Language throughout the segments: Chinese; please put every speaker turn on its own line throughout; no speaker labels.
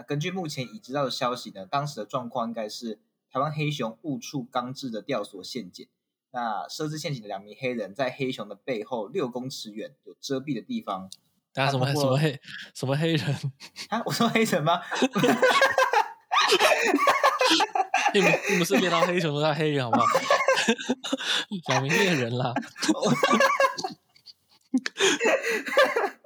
那根据目前已知道的消息呢，当时的状况应该是台湾黑熊误触钢制的吊索陷阱。那设置陷阱的两名黑人，在黑熊的背后六公尺远有遮蔽的地方。
大家什么什么黑什么黑人？
啊，我说黑人吗？
并不并不是猎到黑熊都是黑人，好不好？两名猎人啦。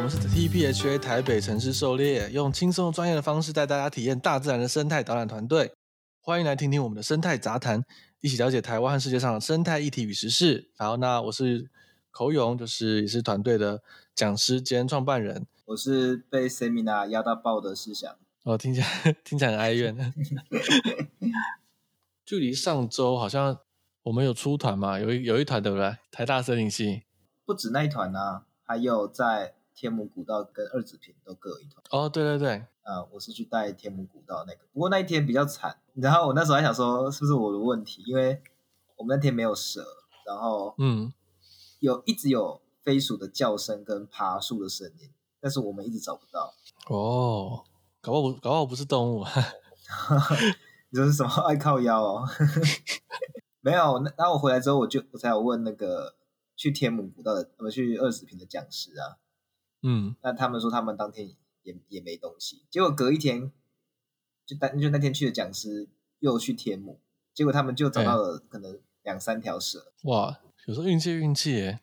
我们是 TPHA 台北城市狩猎，用轻松专业的方式带大家体验大自然的生态导览团队。欢迎来听听我们的生态杂谈，一起了解台湾和世界上的生态议题与时事。好，那我是口勇，就是也是团队的讲师兼创办人。
我是被 Seminar 压到爆的思想。
哦，听起来 听起来很哀怨。距离上周好像我们有出团嘛，有一有一团对不对？台大森林系
不止那一团啊。还有在天母古道跟二子坪都各有一团。
哦，对对对，
啊、呃，我是去带天母古道那个，不过那一天比较惨，然后我那时候还想说是不是我的问题，因为我们那天没有蛇，然后嗯，有一直有飞鼠的叫声跟爬树的声音，但是我们一直找不到。
哦，搞不好搞不好不是动物，
你说是什么？爱靠腰哦？没有，那然后我回来之后我就我才有问那个。去天母古道的，我去二十坪的讲师啊，嗯，那他们说他们当天也也没东西，结果隔一天，就当就那天去的讲师又去天母，结果他们就找到了可能两三条蛇。
哇，有时候运气运气耶，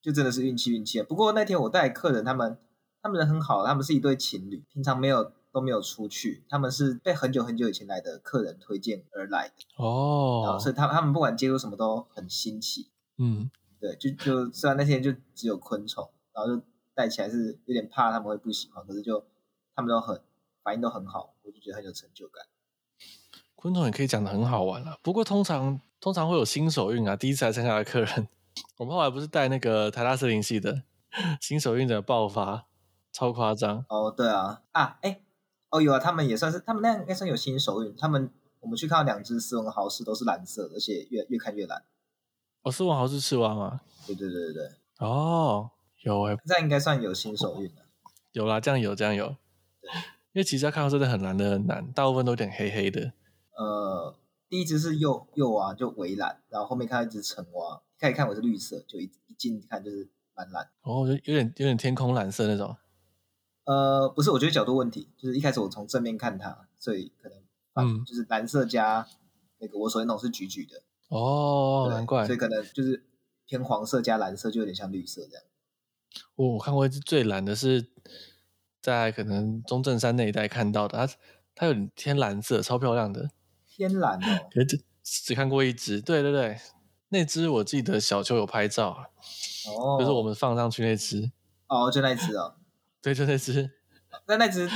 就真的是运气运气。不过那天我带客人，他们他们人很好，他们是一对情侣，平常没有都没有出去，他们是被很久很久以前来的客人推荐而来的哦，所以他他们不管接触什么都很新奇，嗯。对，就就虽然那天就只有昆虫，然后就带起来是有点怕他们会不喜欢，可是就他们都很反应都很好，我就觉得很有成就感。
昆虫也可以讲的很好玩了，不过通常通常会有新手运啊，第一次来参加的客人，我们后来不是带那个台大森林系的新手运的爆发，超夸张。
哦，对啊，啊，哎，哦有啊，他们也算是，他们那样应该算有新手运，他们我们去看到两只斯文豪氏都是蓝色的，而且越越看越蓝。
哦，斯文豪氏赤蛙吗？
对对对对对。
哦，有诶，
这样应该算有新手运了。
有啦，这样有，这样有。对，因为其实要看到真的很蓝的很难，大部分都有点黑黑的。
呃，第一只是幼幼蛙，就围蓝，然后后面看到一只橙蛙，一开始看我是绿色，就一一近看就是蛮蓝。
哦，就有点有点天空蓝色那种。
呃，不是，我觉得角度问题，就是一开始我从正面看它，所以可能嗯，就是蓝色加那个我手电筒是橘橘的。
哦，难怪，
所以可能就是偏黄色加蓝色，就有点像绿色这样。
我、看过一只最蓝的，是在可能中正山那一带看到的，它它有点天蓝色，超漂亮的。
天蓝哦，
只只看过一只，对对对，那只我记得小邱有拍照，哦，就是我们放上去那只，
哦，就那只哦，
对，就那只，
那那只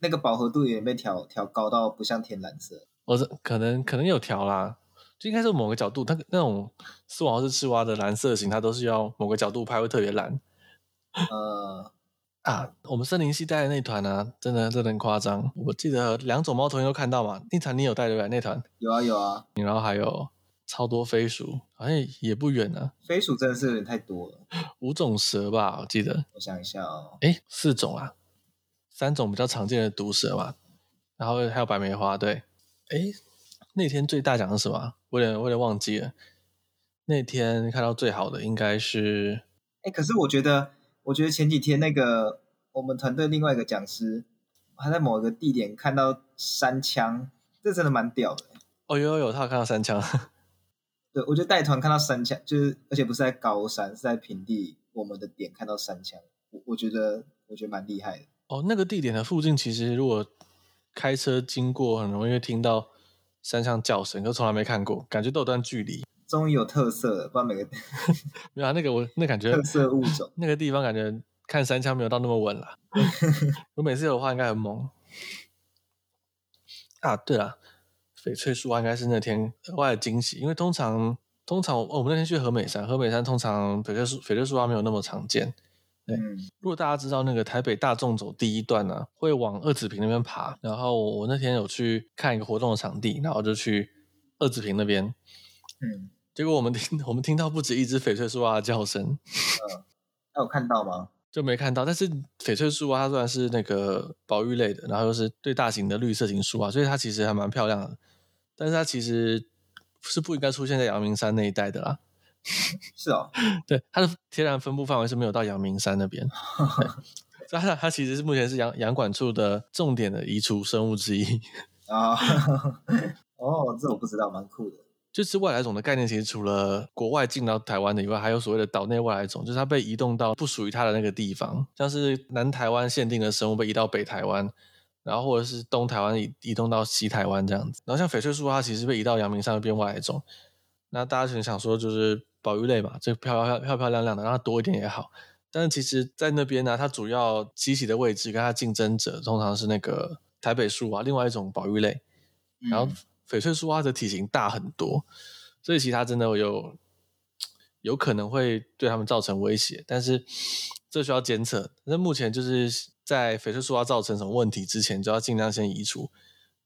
那个饱和度也被调调高到不像天蓝色，
我、哦、是可能可能有调啦。就应该是某个角度，它那种斯文豪氏赤蛙的蓝色型，它都是要某个角度拍会特别蓝。呃啊，我们森林系带的那团呢、啊，真的真的很夸张。我记得两种猫头鹰都看到嘛，那团你有带对不对？那团
有啊有啊，
然后还有超多飞鼠，好像也不远呢。
飞鼠真的是有点太多了，
五种蛇吧，我记得。
我想一下哦，
哎，四种啊，三种比较常见的毒蛇嘛，然后还有白梅花，对，哎。那天最大奖是什么？我有点我有点忘记了。那天看到最好的应该是……
哎，可是我觉得，我觉得前几天那个我们团队另外一个讲师，他在某一个地点看到三枪，这真的蛮屌的。
哦，有有有，他有看到三枪。
对，我觉得带团看到三枪，就是而且不是在高山，是在平地，我们的点看到三枪，我我觉得我觉得蛮厉害的。
哦，那个地点的附近，其实如果开车经过，很容易会听到。三枪叫声，可从来没看过，感觉都有段距离。
终于有特色了，不然每个
没有啊，那个我那感觉
特色物种，
那个地方感觉看三枪没有到那么稳了。我每次有的话应该很猛。啊，对了，翡翠树蛙应该是那天额外的惊喜，因为通常通常我们那天去和美山，和美山通常翡翠树翡翠树蛙没有那么常见。对，嗯、如果大家知道那个台北大众走第一段呢、啊，会往二子坪那边爬，然后我那天有去看一个活动的场地，然后就去二子坪那边，嗯，结果我们听 我们听到不止一只翡翠树蛙的叫声，
嗯，那有看到吗？
就没看到，但是翡翠树蛙它虽然是那个保育类的，然后又是最大型的绿色型树蛙，所以它其实还蛮漂亮的。但是它其实是不应该出现在阳明山那一带的啦。
是哦，
对，它的天然分布范围是没有到阳明山那边。所以它它其实是目前是阳阳管处的重点的移除生物之一
啊。哦，这我不知道，蛮酷的。
就是外来种的概念，其实除了国外进到台湾的以外，还有所谓的岛内外来种，就是它被移动到不属于它的那个地方，像是南台湾限定的生物被移到北台湾，然后或者是东台湾移移动到西台湾这样子。然后像翡翠树，它其实被移到阳明山那边外来种。那大家可能想说，就是保育类嘛，这漂漂漂漂亮亮的，让它多一点也好。但是其实，在那边呢，它主要栖息的位置跟它竞争者通常是那个台北树蛙，另外一种保育类，然后。翡翠树蛙的体型大很多，所以其他真的有有可能会对他们造成威胁，但是这需要监测。那目前就是在翡翠树蛙造成什么问题之前，就要尽量先移除。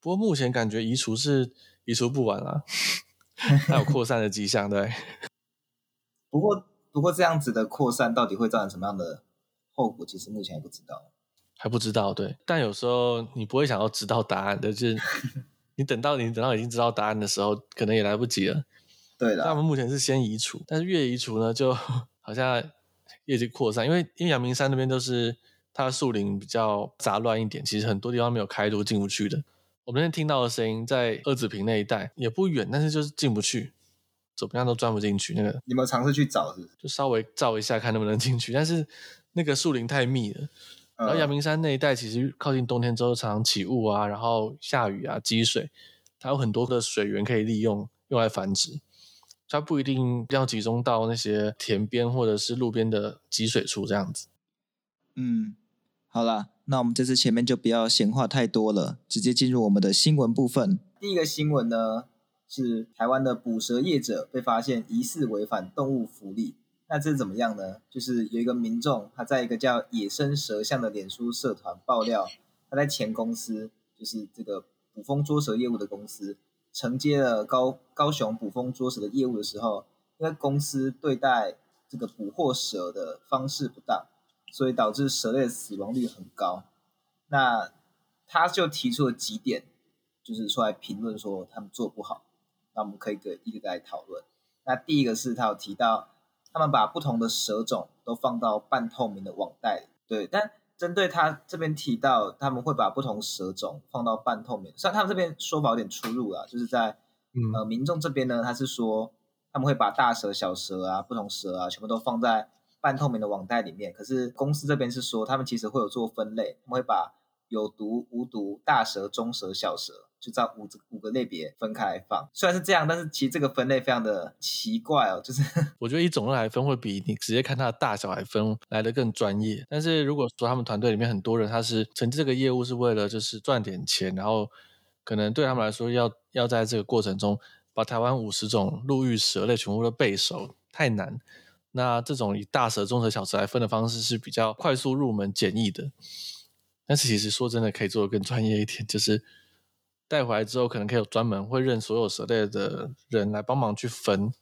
不过目前感觉移除是移除不完了，还有扩散的迹象。对，
不过不过这样子的扩散到底会造成什么样的后果，其实目前还不知道，
还不知道。对，但有时候你不会想要知道答案的，就是。你等到你等到已经知道答案的时候，可能也来不及了。
对的，
他们目前是先移除，但是越移除呢，就 好像越去扩散，因为因为阳明山那边都是它的树林比较杂乱一点，其实很多地方没有开都进不去的。我们那天听到的声音在二子坪那一带也不远，但是就是进不去，怎么样都钻不进去。那个
你们尝试去找是是？
就稍微照一下看能不能进去，但是那个树林太密了。然后阳明山那一带其实靠近冬天之后常常起雾啊，然后下雨啊，积水，它有很多的水源可以利用用来繁殖，它不一定要集中到那些田边或者是路边的积水处这样子。
嗯，好了，那我们这次前面就不要闲话太多了，直接进入我们的新闻部分。
第一个新闻呢是台湾的捕蛇业者被发现疑似违反动物福利。那这是怎么样呢？就是有一个民众，他在一个叫“野生蛇像”的脸书社团爆料，他在前公司，就是这个捕风捉蛇业务的公司，承接了高高雄捕风捉蛇的业务的时候，因为公司对待这个捕获蛇的方式不当，所以导致蛇类的死亡率很高。那他就提出了几点，就是出来评论说他们做不好。那我们可以个一个来讨论。那第一个是他有提到。他们把不同的蛇种都放到半透明的网袋里，对。但针对他这边提到，他们会把不同蛇种放到半透明，虽然他们这边说法有点出入啊，就是在呃民众这边呢，他是说他们会把大蛇、小蛇啊、不同蛇啊，全部都放在半透明的网袋里面。可是公司这边是说，他们其实会有做分类，他们会把有毒、无毒、大蛇、中蛇、小蛇。就这样五五个类别分开来放，虽然是这样，但是其实这个分类非常的奇怪哦。就是
我觉得以种类来分会比你直接看它的大小来分来的更专业。但是如果说他们团队里面很多人他是承接这个业务是为了就是赚点钱，然后可能对他们来说要要在这个过程中把台湾五十种陆域蛇类全部都背熟太难。那这种以大蛇、中蛇、小蛇来分的方式是比较快速入门、简易的。但是其实说真的，可以做的更专业一点，就是。带回来之后，可能可以有专门会认所有蛇类的人来帮忙去分，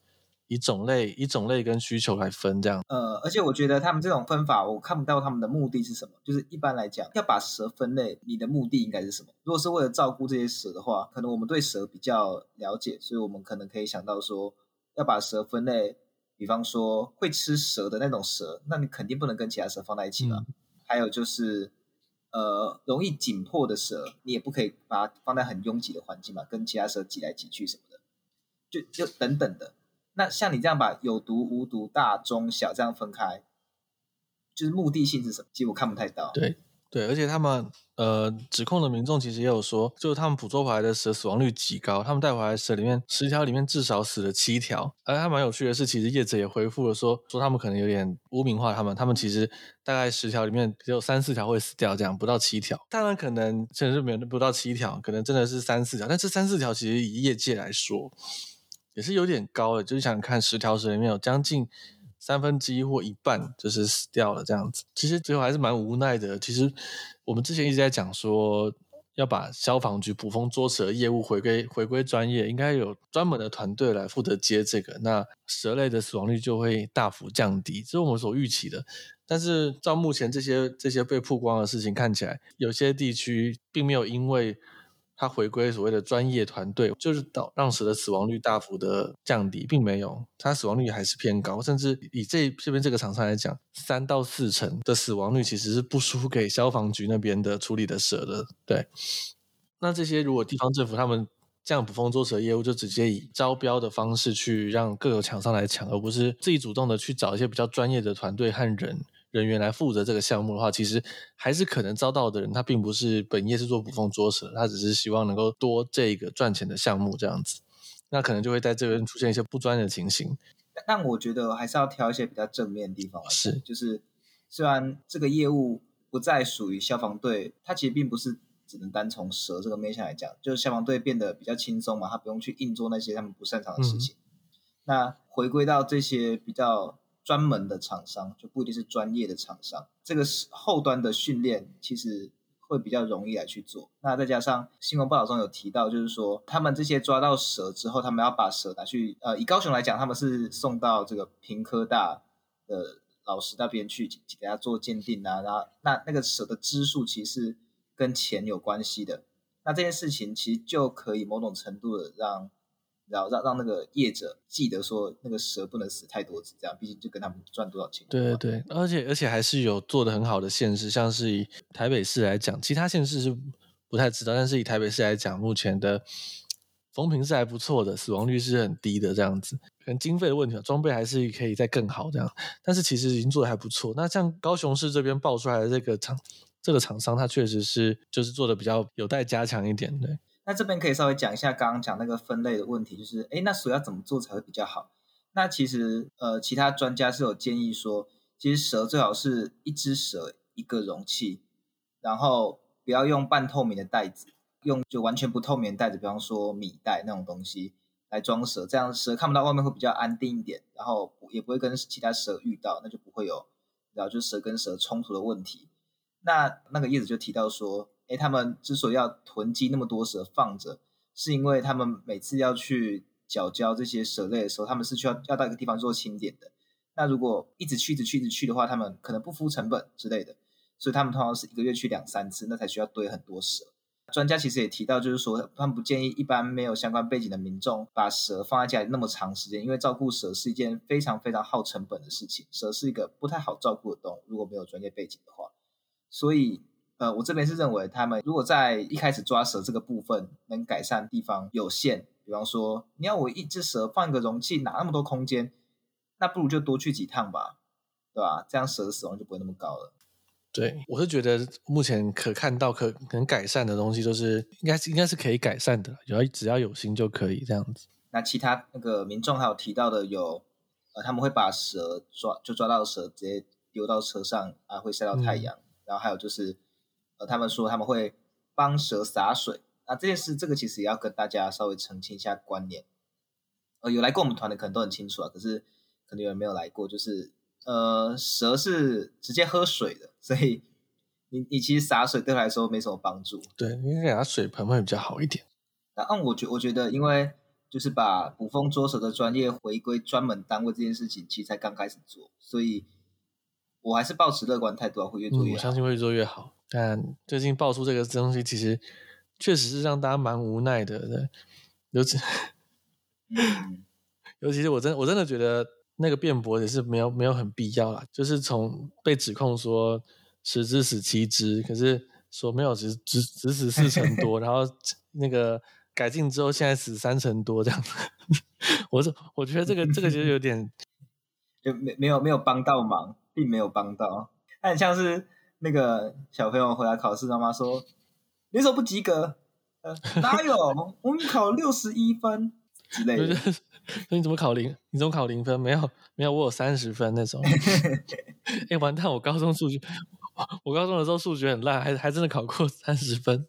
以种类、以种类跟需求来分这样。
呃，而且我觉得他们这种分法，我看不到他们的目的是什么。就是一般来讲，要把蛇分类，你的目的应该是什么？如果是为了照顾这些蛇的话，可能我们对蛇比较了解，所以我们可能可以想到说，要把蛇分类，比方说会吃蛇的那种蛇，那你肯定不能跟其他蛇放在一起了。嗯。还有就是。呃，容易紧迫的蛇，你也不可以把它放在很拥挤的环境嘛，跟其他蛇挤来挤去什么的，就就等等的。那像你这样把有毒、无毒、大、中、小这样分开，就是目的性是什么？其实我看不太到。
对，对，而且他们呃指控的民众其实也有说，就是他们捕捉回来的蛇死亡率极高，他们带回来的蛇里面十条里面至少死了七条。而还蛮有趣的是，其实业者也回复了说，说他们可能有点污名化他们，他们其实大概十条里面只有三四条会死掉，这样不到七条。当然可能甚至没有不到七条，可能真的是三四条，但这三四条其实以业界来说也是有点高的，就是想看十条蛇里面有将近。三分之一或一半就是死掉了，这样子，其实最后还是蛮无奈的。其实我们之前一直在讲说，要把消防局捕风捉蛇业务回归回归专业，应该有专门的团队来负责接这个，那蛇类的死亡率就会大幅降低，这是我们所预期的。但是照目前这些这些被曝光的事情看起来，有些地区并没有因为。他回归所谓的专业团队，就是导让蛇的死亡率大幅的降低，并没有，它死亡率还是偏高，甚至以这这边这个厂商来讲，三到四成的死亡率其实是不输给消防局那边的处理的蛇的。对，那这些如果地方政府他们这样捕风捉蛇业务，就直接以招标的方式去让各个厂商来抢，而不是自己主动的去找一些比较专业的团队和人。人员来负责这个项目的话，其实还是可能遭到的人，他并不是本业是做捕风捉蛇，他只是希望能够多这个赚钱的项目这样子，那可能就会在这边出现一些不专业的情形。
但我觉得还是要挑一些比较正面的地方，
是，
就是虽然这个业务不再属于消防队，它其实并不是只能单从蛇这个面向来讲，就是消防队变得比较轻松嘛，他不用去硬做那些他们不擅长的事情。嗯、那回归到这些比较。专门的厂商就不一定是专业的厂商，这个是后端的训练其实会比较容易来去做。那再加上新闻报道中有提到，就是说他们这些抓到蛇之后，他们要把蛇拿去，呃，以高雄来讲，他们是送到这个屏科大的老师那边去给他做鉴定啊，然后那那个蛇的只数其实跟钱有关系的。那这件事情其实就可以某种程度的让。然后让让那个业者记得说，那个蛇不能死太多只，这样毕竟就跟他们赚多少钱。
对对对，而且而且还是有做的很好的县市，像是以台北市来讲，其他县市是不太知道，但是以台北市来讲，目前的风评是还不错的，死亡率是很低的这样子。可能经费的问题，装备还是可以再更好这样，但是其实已经做的还不错。那像高雄市这边爆出来的这个厂，这个厂商，他确实是就是做的比较有待加强一点，对。
那这边可以稍微讲一下刚刚讲那个分类的问题，就是，诶，那蛇要怎么做才会比较好？那其实，呃，其他专家是有建议说，其实蛇最好是一只蛇一个容器，然后不要用半透明的袋子，用就完全不透明的袋子，比方说米袋那种东西来装蛇，这样蛇看不到外面会比较安定一点，然后也不会跟其他蛇遇到，那就不会有，然后就蛇跟蛇冲突的问题。那那个叶子就提到说。诶，他们之所以要囤积那么多蛇放着，是因为他们每次要去缴交这些蛇类的时候，他们是需要要到一个地方做清点的。那如果一直去、一直去、一直去的话，他们可能不敷成本之类的，所以他们通常是一个月去两三次，那才需要堆很多蛇。专家其实也提到，就是说他们不建议一般没有相关背景的民众把蛇放在家里那么长时间，因为照顾蛇是一件非常非常耗成本的事情。蛇是一个不太好照顾的动物，如果没有专业背景的话，所以。呃，我这边是认为，他们如果在一开始抓蛇这个部分能改善地方有限，比方说，你要我一只蛇放一个容器，哪那么多空间，那不如就多去几趟吧，对吧？这样蛇的死亡就不会那么高了。
对，我是觉得目前可看到可能改善的东西，就是应该是应该是可以改善的，只要只要有心就可以这样子。
那其他那个民众还有提到的有，呃，他们会把蛇抓就抓到蛇直接丢到车上啊，会晒到太阳，嗯、然后还有就是。他们说他们会帮蛇洒水，那这件事这个其实也要跟大家稍微澄清一下观念。呃，有来过我们团的可能都很清楚啊，可是可能有人没有来过，就是呃，蛇是直接喝水的，所以你你其实洒水对他来说没什么帮助。
对，应该给他水盆会比较好一点。
那按我觉我觉得，因为就是把捕风捉蛇的专业回归专门单位这件事情，其实才刚开始做，所以我还是保持乐观态度啊，会越做越好。
嗯，我相信会越做越好。但最近爆出这个东西，其实确实是让大家蛮无奈的。对，尤其，尤其是我真我真的觉得那个辩驳也是没有没有很必要啦。就是从被指控说十之死七之，可是说没有只只只死四成多，然后那个改进之后现在死三成多这样。我是我觉得这个这个其实有点
就没没有没有帮到忙，并没有帮到，但像是。那个小朋友回来考试，他妈说：“你怎么不及格？呃，哪有？我们考六十一分之类的。”
那你怎么考零？你怎么考零分？没有，没有，我有三十分那种。哎、欸，完蛋！我高中数学，我高中的时候数学很烂，还还真的考过三十分。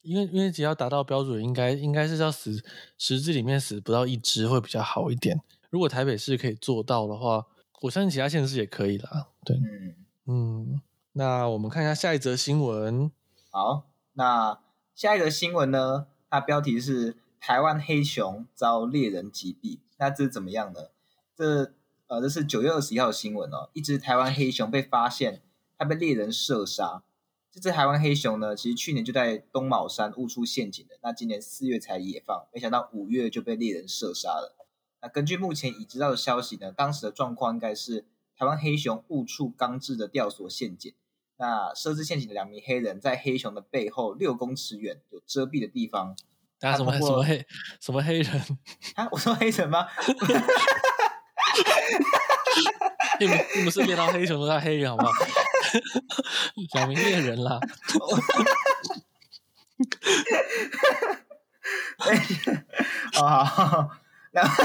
因为因为只要达到标准，应该应该是要死十只里面死不到一只会比较好一点。如果台北市可以做到的话，我相信其他县市也可以啦。对。嗯嗯，那我们看一下下一则新闻。
好，那下一则新闻呢？它标题是“台湾黑熊遭猎人击毙”。那这是怎么样呢？这呃，这是九月二十一号的新闻哦。一只台湾黑熊被发现，它被猎人射杀。这只台湾黑熊呢，其实去年就在东卯山误出陷阱的，那今年四月才野放，没想到五月就被猎人射杀了。那根据目前已知道的消息呢，当时的状况应该是。台湾黑熊误触钢制的吊索陷阱，那设置陷阱的两名黑人在黑熊的背后六公尺远有遮蔽的地方。
大家什么什么黑什么黑人？
啊，我说黑人吗？
你们你们是猎到黑熊都叫黑人好吗？两名猎人啦。
好好，然后。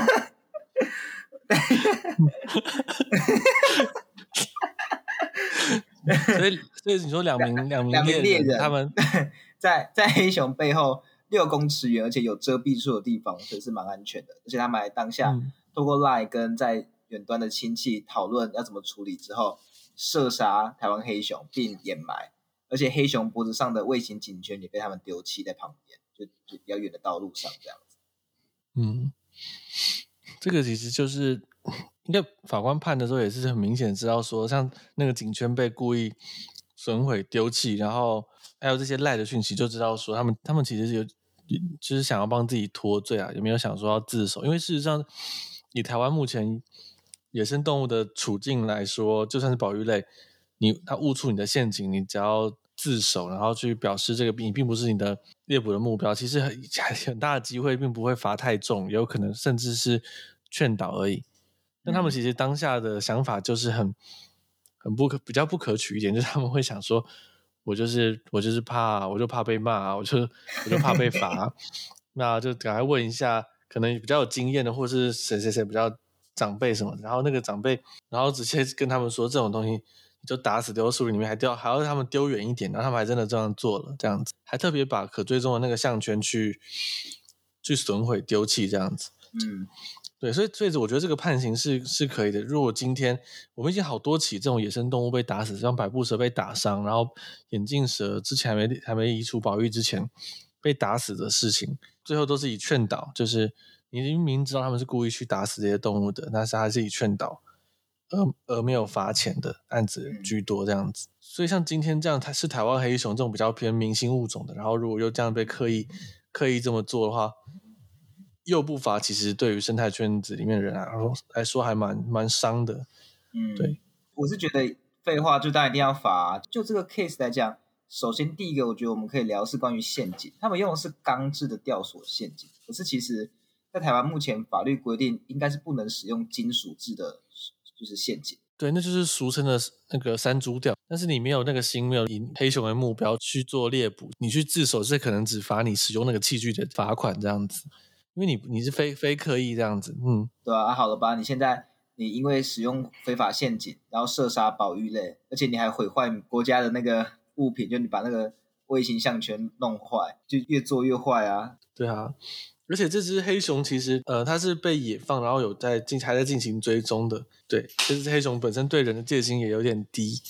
所以，所以你说两名两名猎人，他们
在 在黑熊背后六公尺远，而且有遮蔽处的地方，所以是蛮安全的。而且他们还当下透过 LINE 跟在远端的亲戚讨论要怎么处理，之后射杀台湾黑熊并掩埋，而且黑熊脖子上的卫星警圈也被他们丢弃在旁边，就就比较远的道路上这样子。
嗯。这个其实就是，应该法官判的时候也是很明显知道说，像那个警圈被故意损毁丢弃，然后还有这些赖的讯息，就知道说他们他们其实有，就是想要帮自己脱罪啊，有没有想说要自首？因为事实上，以台湾目前野生动物的处境来说，就算是保育类，你它误触你的陷阱，你只要自首，然后去表示这个并并不是你的猎捕的目标，其实很 很大的机会并不会罚太重，也有可能甚至是。劝导而已，但他们其实当下的想法就是很很不可比较不可取一点，就是他们会想说，我就是我就是怕，我就怕被骂，我就我就怕被罚，那就赶快问一下，可能比较有经验的，或是谁谁谁比较长辈什么，然后那个长辈，然后直接跟他们说这种东西，你就打死丢树林里面，还丢还要他们丢远一点，然后他们还真的这样做了，这样子，还特别把可追踪的那个项圈去去损毁丢弃，这样子，嗯。对，所以所以我觉得这个判刑是是可以的。如果今天我们已经好多起这种野生动物被打死，像百步蛇被打伤，然后眼镜蛇之前还没还没移除保育之前被打死的事情，最后都是以劝导，就是你明明知道他们是故意去打死这些动物的，但是还是以劝导而而没有罚钱的案子居多这样子。所以像今天这样，它是台湾黑熊这种比较偏明星物种的，然后如果又这样被刻意刻意这么做的话。又不罚，其实对于生态圈子里面的人来说来说还蛮蛮伤的。嗯，对，
我是觉得废话就当然一定要罚。就这个 case 来讲，首先第一个，我觉得我们可以聊是关于陷阱，他们用的是钢制的吊索陷阱，可是其实，在台湾目前法律规定应该是不能使用金属制的，就是陷阱。
对，那就是俗称的那个山猪吊。但是你没有那个心，没有以黑熊为目标去做猎捕，你去自首是可能只罚你使用那个器具的罚款这样子。因为你你是非非刻意这样子，嗯，
对啊，啊好了吧？你现在你因为使用非法陷阱，然后射杀保育类，而且你还毁坏国家的那个物品，就你把那个卫星项圈弄坏，就越做越坏啊。
对啊，而且这只黑熊其实呃它是被野放，然后有在进还在进行追踪的。对，这只黑熊本身对人的戒心也有点低。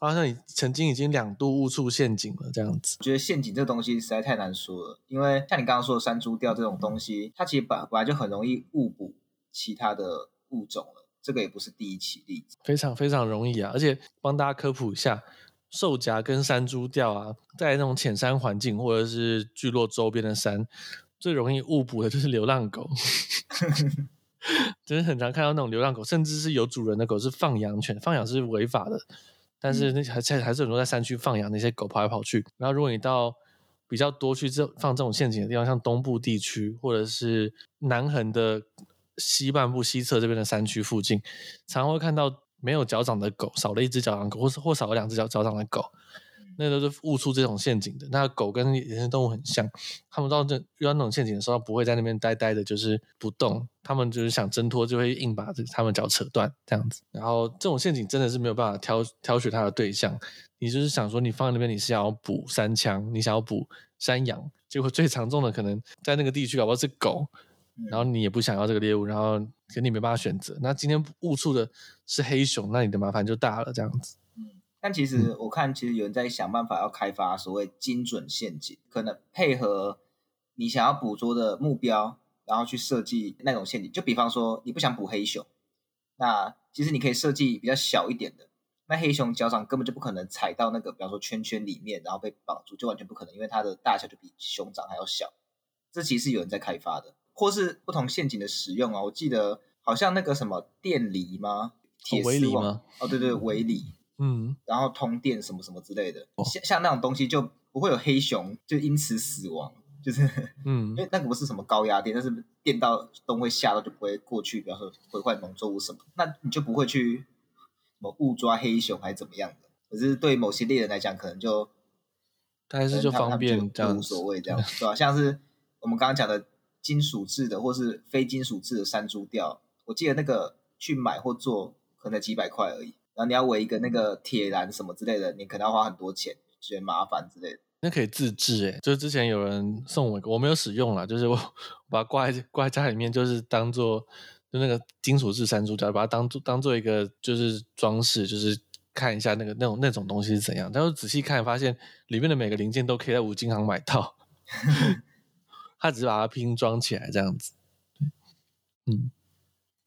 好像你曾经已经两度误触陷阱了，这样子。
我觉得陷阱这东西实在太难说了，因为像你刚刚说的山猪钓这种东西，它其实本本来就很容易误捕其他的物种了，这个也不是第一起例子。
非常非常容易啊！而且帮大家科普一下，兽夹跟山猪钓啊，在那种浅山环境或者是聚落周边的山，最容易误捕的就是流浪狗。真的很常看到那种流浪狗，甚至是有主人的狗是放养犬，放养是违法的。但是那还还还是很多在山区放养那些狗跑来跑去。然后如果你到比较多去这放这种陷阱的地方，像东部地区或者是南横的西半部西侧这边的山区附近，常常会看到没有脚掌的狗，少了一只脚掌狗，或是或少了两只脚脚掌的狗。那都是误触这种陷阱的。那狗跟野生动物很像，他们到这遇到那种陷阱的时候，不会在那边呆呆的，就是不动。他们就是想挣脱，就会硬把这他们脚扯断这样子。然后这种陷阱真的是没有办法挑挑选它的对象。你就是想说，你放在那边，你是想要捕山枪，你想要捕山羊，结果最常中的可能在那个地区搞不好是狗，然后你也不想要这个猎物，然后肯定没办法选择。那今天误触的是黑熊，那你的麻烦就大了，这样子。
但其实我看，其实有人在想办法要开发所谓精准陷阱，可能配合你想要捕捉的目标，然后去设计那种陷阱。就比方说，你不想捕黑熊，那其实你可以设计比较小一点的。那黑熊脚掌根本就不可能踩到那个，比方说圈圈里面，然后被绑住，就完全不可能，因为它的大小就比熊掌还要小。这其实是有人在开发的，或是不同陷阱的使用啊。我记得好像那个什么电离吗？铁丝网吗？哦，对对，围篱。嗯，然后通电什么什么之类的，哦、像像那种东西就不会有黑熊就因此死亡，就是嗯，因为那个不是什么高压电，但是电到都会吓到就不会过去，比方说毁坏农作物什么，那你就不会去什么误抓黑熊还是怎么样的。可是对某些猎人来讲，可能就
但是就方便这样，
无所谓这样，对吧？像是我们刚刚讲的金属制的或是非金属制的山猪吊，我记得那个去买或做可能几百块而已。然后你要围一个那个铁栏什么之类的，你可能要花很多钱，觉得麻烦之类的。
那可以自制诶，就是之前有人送我一个，我没有使用啦，就是我把它挂在挂在家里面，就是当做就那个金属制山猪吊，把它当做当做一个就是装饰，就是看一下那个那种那种东西是怎样。但是仔细看发现里面的每个零件都可以在五金行买到，他只是把它拼装起来这样子。嗯。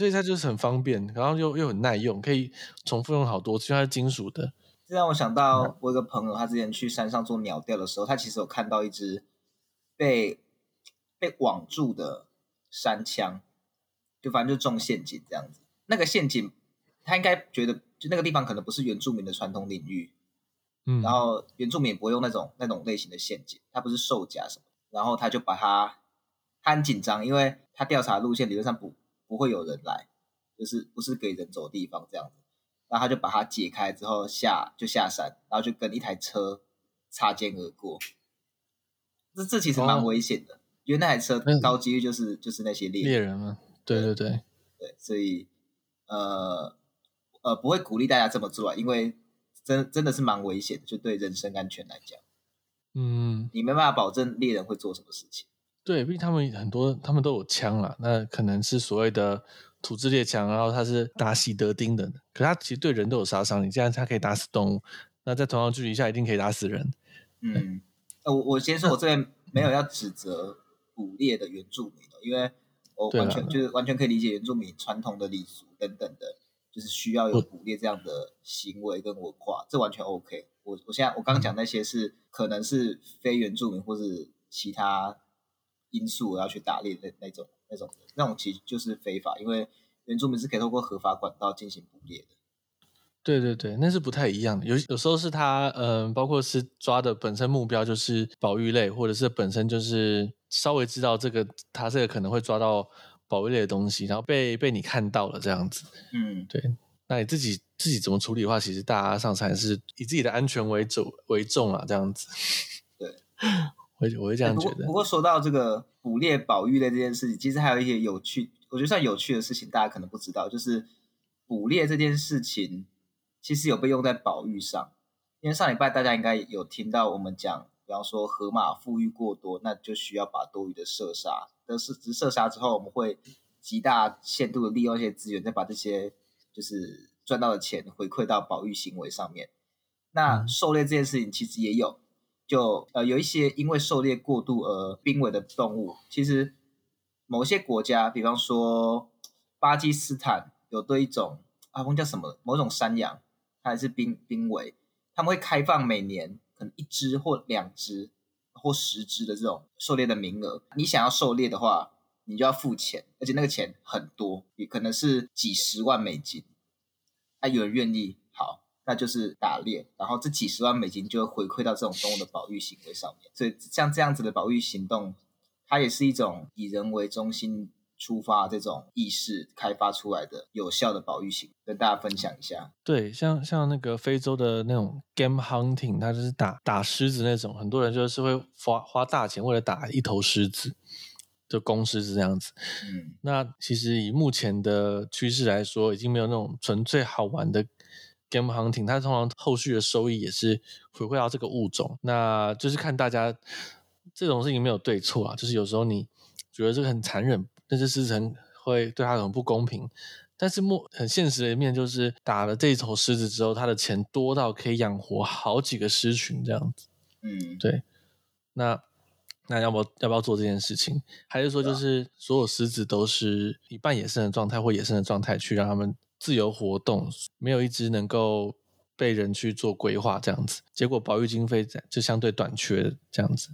所以它就是很方便，然后又又很耐用，可以重复用好多次，因为它是金属的。
这让我想到我有个朋友，他之前去山上做鸟钓的时候，他其实有看到一只被被网住的山枪，就反正就中陷阱这样子。那个陷阱，他应该觉得就那个地方可能不是原住民的传统领域，嗯，然后原住民也不会用那种那种类型的陷阱，他不是兽夹什么，然后他就把他他很紧张，因为他调查路线理论上不。不会有人来，就是不是给人走的地方这样子，然后他就把它解开之后下就下山，然后就跟一台车擦肩而过。这这其实蛮危险的，哦、因为那台车高几率就是、嗯、就是那些猎人
猎人嘛。对对对
对，所以呃呃不会鼓励大家这么做啊，因为真真的是蛮危险的，就对人身安全来讲，嗯，你没办法保证猎人会做什么事情。
对，毕竟他们很多，他们都有枪啦，那可能是所谓的土制猎枪，然后它是打喜德丁的，可是它其实对人都有杀伤力。这样它可以打死动物，那在同样距离下一定可以打死人。
嗯，我我先说，我这边没有要指责捕猎的原住民的，因为我完全就是完全可以理解原住民传统的礼俗等等的，就是需要有捕猎这样的行为跟文化，这完全 OK。我我现在我刚刚讲那些是可能是非原住民或是其他。因素我要去打猎的那种、那种、那种，其实就是非法，因为原住民是可以透过合法管道进行捕猎的。
对对对，那是不太一样的。有有时候是他，嗯、呃，包括是抓的本身目标就是保育类，或者是本身就是稍微知道这个他这个可能会抓到保育类的东西，然后被被你看到了这样子。嗯，对。那你自己自己怎么处理的话，其实大家上山是以自己的安全为主为重啊，这样子。
对。
我我会这样觉得。
不过，不过说到这个捕猎保育类这件事情，其实还有一些有趣，我觉得算有趣的事情，大家可能不知道，就是捕猎这件事情其实有被用在保育上。因为上礼拜大家应该有听到我们讲，比方说河马富裕过多，那就需要把多余的射杀，但是只射杀之后，我们会极大限度的利用一些资源，再把这些就是赚到的钱回馈到保育行为上面。那狩猎这件事情其实也有。就呃有一些因为狩猎过度而濒危的动物，其实某些国家，比方说巴基斯坦有对一种啊，忘记叫什么，某种山羊，它还是濒濒危，他们会开放每年可能一只或两只或十只的这种狩猎的名额。你想要狩猎的话，你就要付钱，而且那个钱很多，也可能是几十万美金。啊，有人愿意？好。那就是打猎，然后这几十万美金就会回馈到这种动物的保育行为上面。所以像这样子的保育行动，它也是一种以人为中心出发这种意识开发出来的有效的保育型，跟大家分享一下。
对，像像那个非洲的那种 game hunting，它就是打打狮子那种，很多人就是会花花大钱为了打一头狮子，就公狮子这样子。嗯，那其实以目前的趋势来说，已经没有那种纯粹好玩的 game hunting，它通常后续的收益也是回馈到这个物种。那就是看大家这种事情没有对错啊，就是有时候你觉得这个很残忍。但是狮子会对他很不公平，但是目很现实的一面就是打了这一头狮子之后，它的钱多到可以养活好几个狮群这样子。嗯，对。那那要不要要不要做这件事情？还是说就是所有狮子都是以半野生的状态或野生的状态去让他们自由活动，没有一只能够被人去做规划这样子，结果保育经费就相对短缺这样子。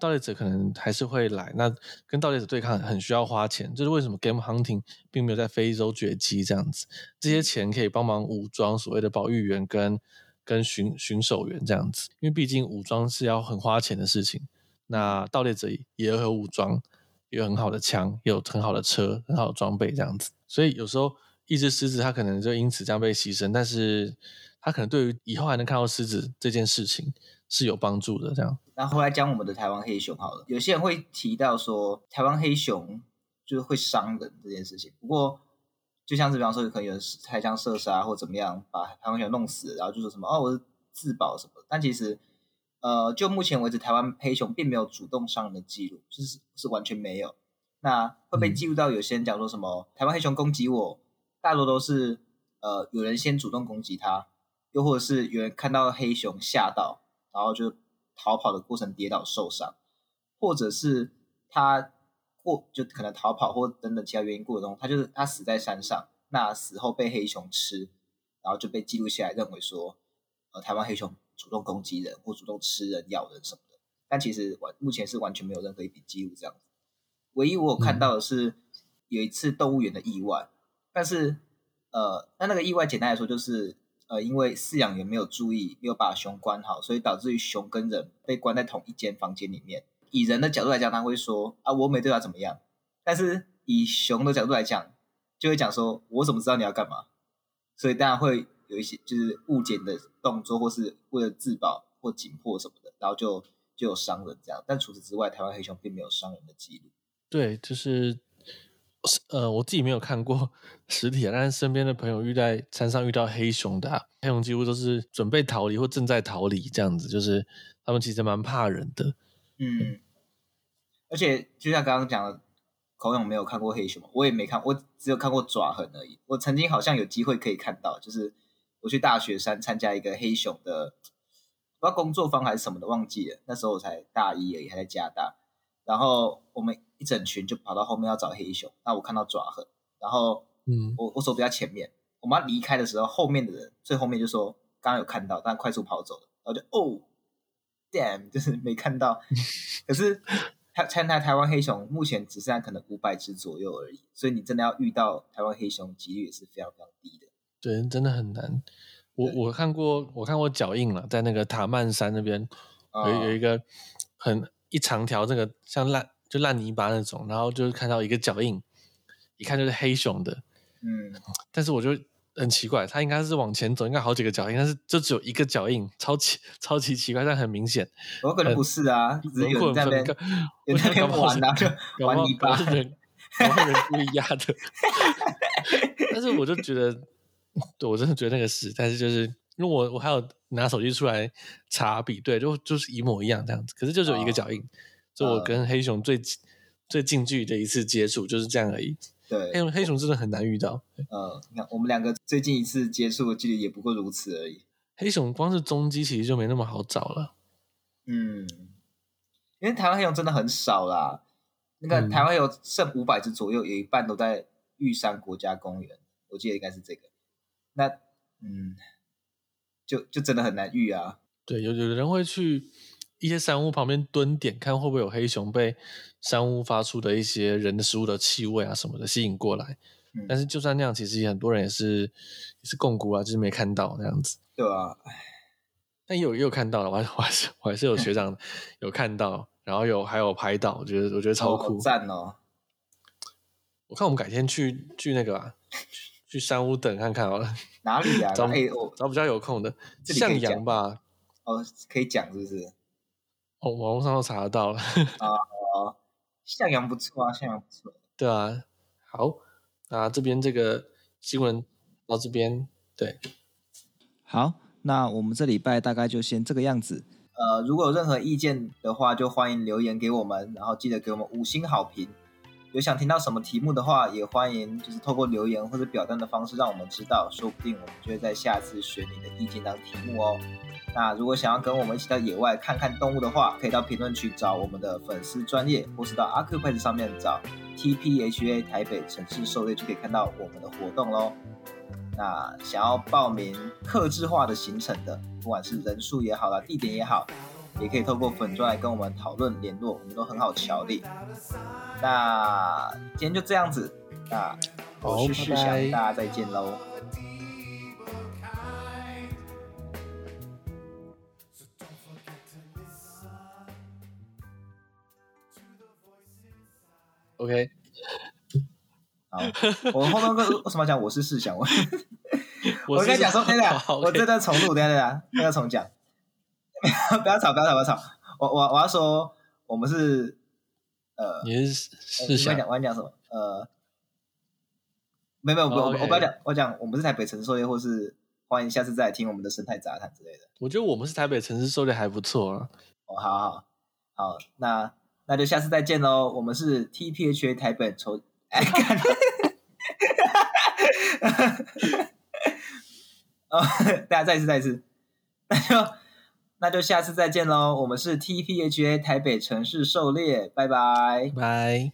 盗猎者可能还是会来，那跟盗猎者对抗很需要花钱，就是为什么 game hunting 并没有在非洲绝迹这样子？这些钱可以帮忙武装所谓的保育员跟跟巡巡守员这样子，因为毕竟武装是要很花钱的事情。那盗猎者也有武装，有很好的枪，有很好的车，很好的装备这样子，所以有时候一只狮子它可能就因此这样被牺牲，但是它可能对于以后还能看到狮子这件事情。是有帮助的，这样。
然后来讲我们的台湾黑熊好了，有些人会提到说台湾黑熊就是会伤人这件事情。不过，就像是比方说，可能有人开枪射杀或怎么样把台湾黑熊弄死，然后就说什么哦，我是自保什么。但其实，呃，就目前为止，台湾黑熊并没有主动伤人的记录，就是是完全没有。那会被记录到有些人讲说什么、嗯、台湾黑熊攻击我，大多都是呃有人先主动攻击他，又或者是有人看到黑熊吓到。然后就逃跑的过程跌倒受伤，或者是他过就可能逃跑或等等其他原因过程中，他就是他死在山上，那死后被黑熊吃，然后就被记录下来，认为说呃台湾黑熊主动攻击人或主动吃人咬人什么的，但其实完目前是完全没有任何一笔记录这样子。唯一我有看到的是有一次动物园的意外，但是呃那那个意外简单来说就是。呃，因为饲养员没有注意，没有把熊关好，所以导致于熊跟人被关在同一间房间里面。以人的角度来讲，他会说啊，我没对他怎么样。但是以熊的角度来讲，就会讲说，我怎么知道你要干嘛？所以当然会有一些就是误解的动作，或是为了自保或紧迫什么的，然后就就有伤人这样。但除此之外，台湾黑熊并没有伤人的记录。
对，就是。呃，我自己没有看过 实体，但是身边的朋友遇在山上遇到黑熊的，啊，黑熊几乎都是准备逃离或正在逃离这样子，就是他们其实蛮怕人的。
嗯，而且就像刚刚讲的，口勇没有看过黑熊，我也没看，我只有看过爪痕而已。我曾经好像有机会可以看到，就是我去大雪山参加一个黑熊的，不知道工作坊还是什么的，忘记了。那时候我才大一而已，还在加大，然后我们。一整群就跑到后面要找黑熊，那我看到爪痕，然后，嗯，我我走比较前面，我们要离开的时候，后面的人最后面就说刚刚有看到，但快速跑走了，然后就哦，damn，就是没看到。可是台台台湾黑熊目前只剩下可能五百只左右而已，所以你真的要遇到台湾黑熊几率也是非常非常低的。
对，真的很难。我我看过，我看过脚印了，在那个塔曼山那边有有一个很一长条，这个像烂。就烂泥巴那种，然后就是看到一个脚印，一看就是黑熊的，嗯，但是我就很奇怪，它应该是往前走，应该好几个脚印，但是就只有一个脚印，超奇超级奇怪，但很明显。
我可能不是啊，只 有人在那边，有在那边玩啊，就玩泥巴，人，
然后 人故意压的。但是我就觉得，对我真的觉得那个是，但是就是因为我我还有拿手机出来查比对，就就是一模一样这样子，可是就只有一个脚印。哦就我跟黑熊最、呃、最近距离的一次接触就是这样而已。
对，
黑熊黑熊真的很难遇到。
嗯，那我们两个最近一次接触的距离也不过如此而已。
黑熊光是踪迹其实就没那么好找了。
嗯，因为台湾黑熊真的很少啦。那个台湾有剩五百只左右，有一半都在玉山国家公园，我记得应该是这个。那嗯，就就真的很难遇啊。
对，有有的人会去。一些山屋旁边蹲点，看会不会有黑熊被山屋发出的一些人的食物的气味啊什么的吸引过来。嗯、但是就算那样，其实很多人也是也是共估啊，就是没看到那样子。
对啊，
但也有也有看到了，我还我还是我还是有学长 有看到，然后有还有拍到，我觉得我觉得超酷，
赞哦，哦。
我看我们改天去去那个吧，去山屋等看看好了。
哪里啊？
找
哎，我
找比较有空的，向阳吧。
哦，可以讲是不是？
哦，网络上都查得到了。
啊、哦，向阳不错啊，向阳不错。
对啊，好，那这边这个新闻到这边，对，
好，那我们这礼拜大概就先这个样子。
呃，如果有任何意见的话，就欢迎留言给我们，然后记得给我们五星好评。有想听到什么题目的话，也欢迎就是透过留言或者表单的方式让我们知道，说不定我们就会在下次选你的意见当题目哦。那如果想要跟我们一起到野外看看动物的话，可以到评论区找我们的粉丝专业，或是到 Accupass 上面找 TPHA 台北城市狩猎，就可以看到我们的活动喽。那想要报名客制化的行程的，不管是人数也好啦，地点也好，也可以透过粉专来跟我们讨论联络，我们都很好乔力。那今天就这样子，那我是世祥，大家再见喽。
OK，
好，我后面为什么讲我是世祥？我我跟你讲说，等下我这段重录，等下等下，那个重讲，不要吵，不要吵，不要吵。我我我要说，我们是。呃，
你是是想
讲，我讲什么？呃，没有没有，我我不要讲，我讲我们是台北城市狩猎，或是欢迎下次再来听我们的生态杂谈之类的。
我觉得我们是台北城市狩猎还不错啊。
哦，好好好，那那就下次再见喽。我们是 TPHA 台北抽，哎，干，哦，大家再一次再一次，那就。那就下次再见喽！我们是 TPHA 台北城市狩猎，拜拜，
拜。